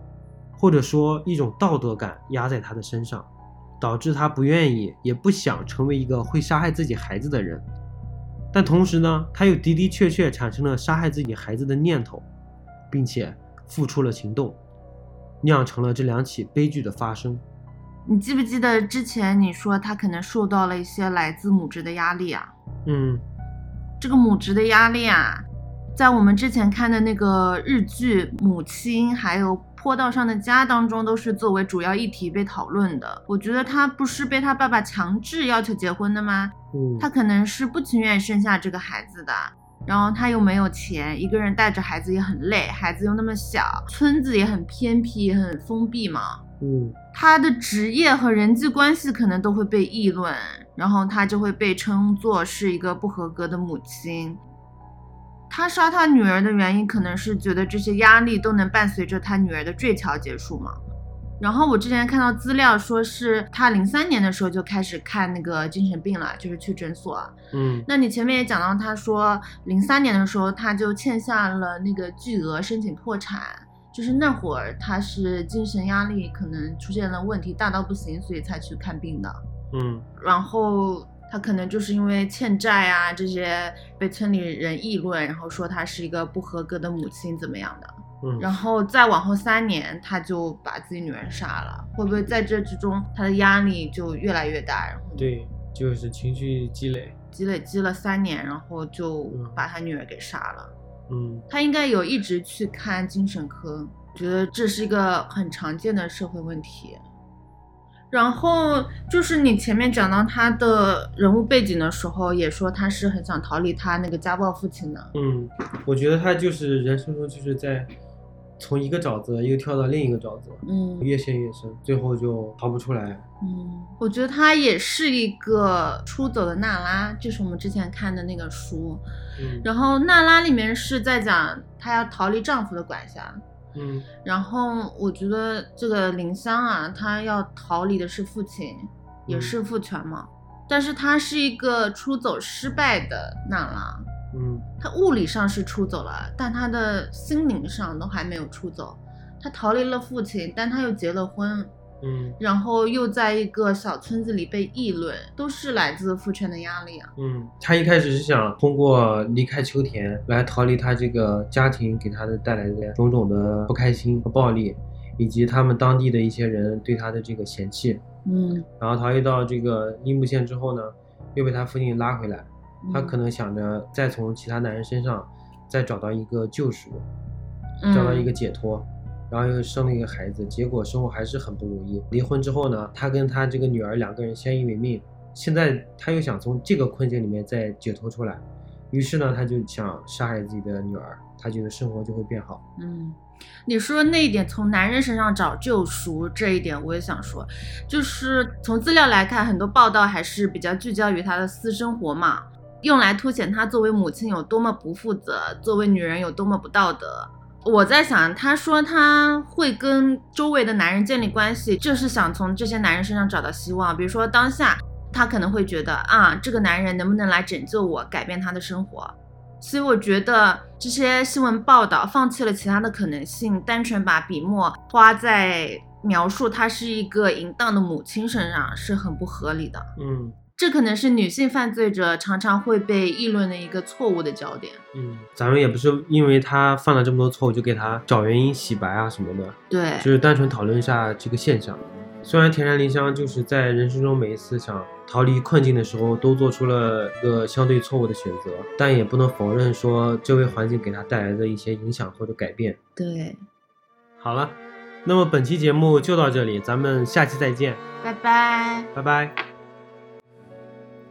或者说一种道德感压在他的身上。导致他不愿意也不想成为一个会杀害自己孩子的人。但同时呢，他又的的确确产生了杀害自己孩子的念头，并且付出了行动，酿成了这两起悲剧的发生。你记不记得之前你说他可能受到了一些来自母职的压力啊？嗯这个母职的压力啊，在我们之前看的那个日剧《母亲》还有《坡道上的家》当中，都是作为主要议题被讨论的。我觉得他不是被他爸爸强制要求结婚的吗？嗯，他可能是不情愿生下这个孩子的，然后他又没有钱，一个人带着孩子也很累，孩子又那么小，村子也很偏僻，很封闭嘛。嗯他的职业和人际关系可能都会被议论，然后他就会被称作是一个不合格的母亲。他杀他女儿的原因可能是觉得这些压力都能伴随着他女儿的坠桥结束嘛。然后我之前看到资料说是他零三年的时候就开始看那个精神病了，就是去诊所。嗯那你前面也讲到，他说零三年的时候他就欠下了那个巨额申请破产，就是那会儿他是精神压力可能出现了问题，大到不行，所以才去看病的。嗯然后他可能就是因为欠债啊这些被村里人议论，然后说他是一个不合格的母亲怎么样的。嗯，然后再往后三年，他就把自己女儿杀了，会不会在这之中他的压力就越来越大，然后对，就是情绪积累。积累积了三年，然后就嗯把他女儿给杀了。嗯他应该有一直去看精神科，觉得这是一个很常见的社会问题。然后就是你前面讲到他的人物背景的时候，也说他是很想逃离他那个家暴父亲的。嗯，我觉得他就是人生中就是在从一个沼泽又跳到另一个沼泽，嗯越陷越深，最后就逃不出来。嗯，我觉得他也是一个出走的娜拉，就是我们之前看的那个书。嗯然后娜拉里面是在讲她要逃离丈夫的管辖，嗯然后我觉得这个林香啊，她要逃离的是父亲，也嗯是父权嘛。但是她是一个出走失败的娜拉，嗯她物理上是出走了，但她的心灵上都还没有出走。她逃离了父亲，但她又结了婚，嗯然后又在一个小村子里被议论，都是来自父权的压力啊。嗯，他一开始是想通过离开秋田来逃离他这个家庭给他的带来的种种的不开心和暴力，以及他们当地的一些人对他的这个嫌弃。嗯，然后逃逸到这个樱木县之后呢，又被他父亲拉回来。他可能能想着再从其他男人身上再找到一个救赎，嗯找到一个解脱，然后又生了一个孩子，结果生活还是很不如意。离婚之后呢，他跟他这个女儿两个人相依为命，现在他又想从这个困境里面再解脱出来，于是呢，他就想杀害自己的女儿，他觉得生活就会变好。嗯，你说那一点从男人身上找救赎这一点，我也想说，就是从资料来看，很多报道还是比较聚焦于他的私生活嘛，用来凸显他作为母亲有多么不负责，作为女人有多么不道德。我在想，他说他会跟周围的男人建立关系，就是想从这些男人身上找到希望。比如说当下，他可能会觉得啊，这个男人能不能来拯救我，改变他的生活？所以我觉得这些新闻报道放弃了其他的可能性，单纯把笔墨花在描述她是一个淫荡的母亲身上是很不合理的。嗯这可能是女性犯罪者常常会被议论的一个错误的焦点。嗯，咱们也不是因为她犯了这么多错误就给她找原因洗白啊什么的，对，就是单纯讨论一下这个现象。虽然田山林香就是在人生中每一次想逃离困境的时候，都做出了一个相对错误的选择，但也不能否认说周围环境给她带来的一些影响或者改变。对，好了，那么本期节目就到这里，咱们下期再见，拜拜。拜拜。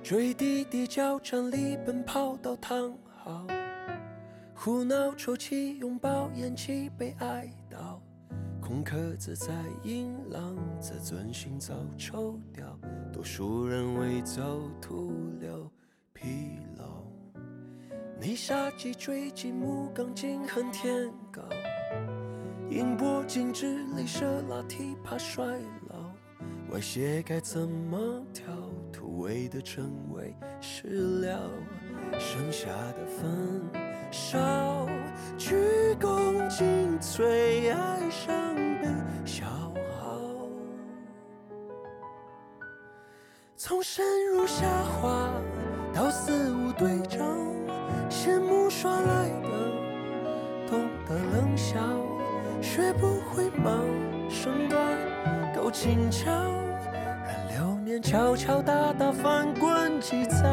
追滴滴叫站里奔跑到躺好，胡闹抽泣拥抱咽气被爱到，空壳子在银浪自尊心早抽掉，多数人为走徒留疲劳。你杀鸡追鸡木钢筋恨天高，银箔精致镭射拉提怕衰老。外斜该怎么挑？为的称谓失了，剩下的分少，鞠躬尽瘁，爱上被消耗。从深入下滑到四五对照，羡慕耍赖的，懂得冷笑，学不会忙，身段够轻巧，敲敲打打，翻滚急躁。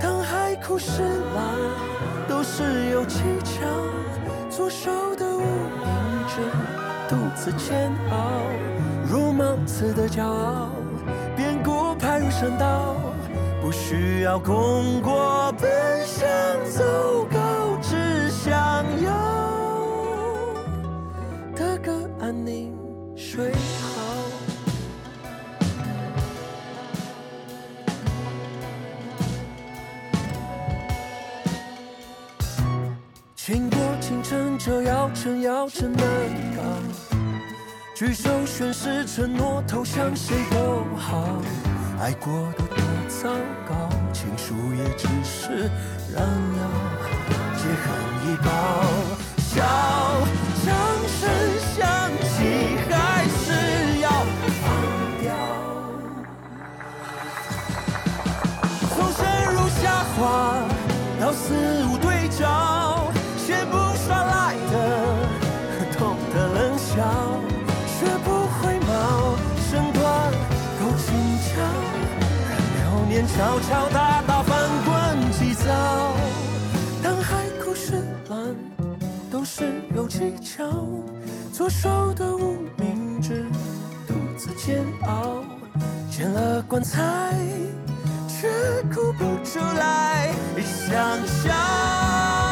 当海枯石烂，都是有技巧，左手的无名指，独自煎熬，如芒刺的骄傲。变故排入山道，不需要功过奔向走高，只想要得个安宁睡要成要成难搞。举手宣誓承诺，投降谁都好。爱过的多糟糕，情书也只是燃料，借恨一报。笑，掌声响起，还是要放掉。从深入下滑到四五对照，流年敲敲打打，翻滚急躁。当海枯石烂，都是有技巧。左手的无名指，独自煎熬，见了棺材，却哭不出来，想象。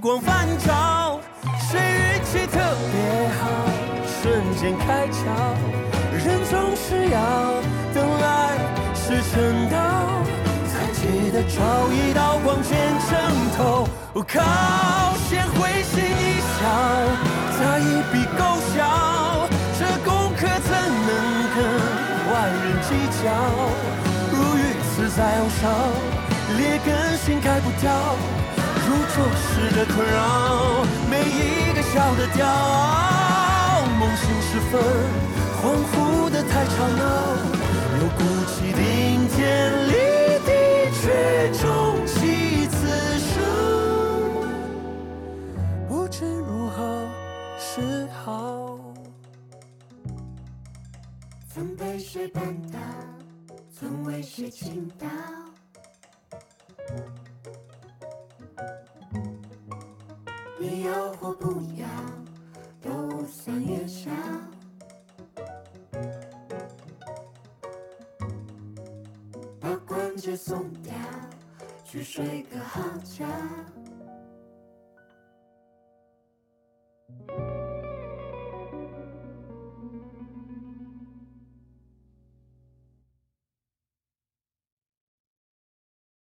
光返照，谁运气特别好，瞬间开窍。人总是要等来是成道，才记得找一道光见城头。我靠，先会心一笑，再一笔勾销，这功课怎能跟外人计较？如鱼自在喉上，劣根性改不掉，如做事的困扰，每一个笑得掉。梦醒时分，恍惚的太吵闹，又鼓起顶天立地，却终其此生，不知如何是好。曾被谁绊倒，曾为谁倾倒。要或不要，都算夜宵。把关节松掉，去睡个好觉。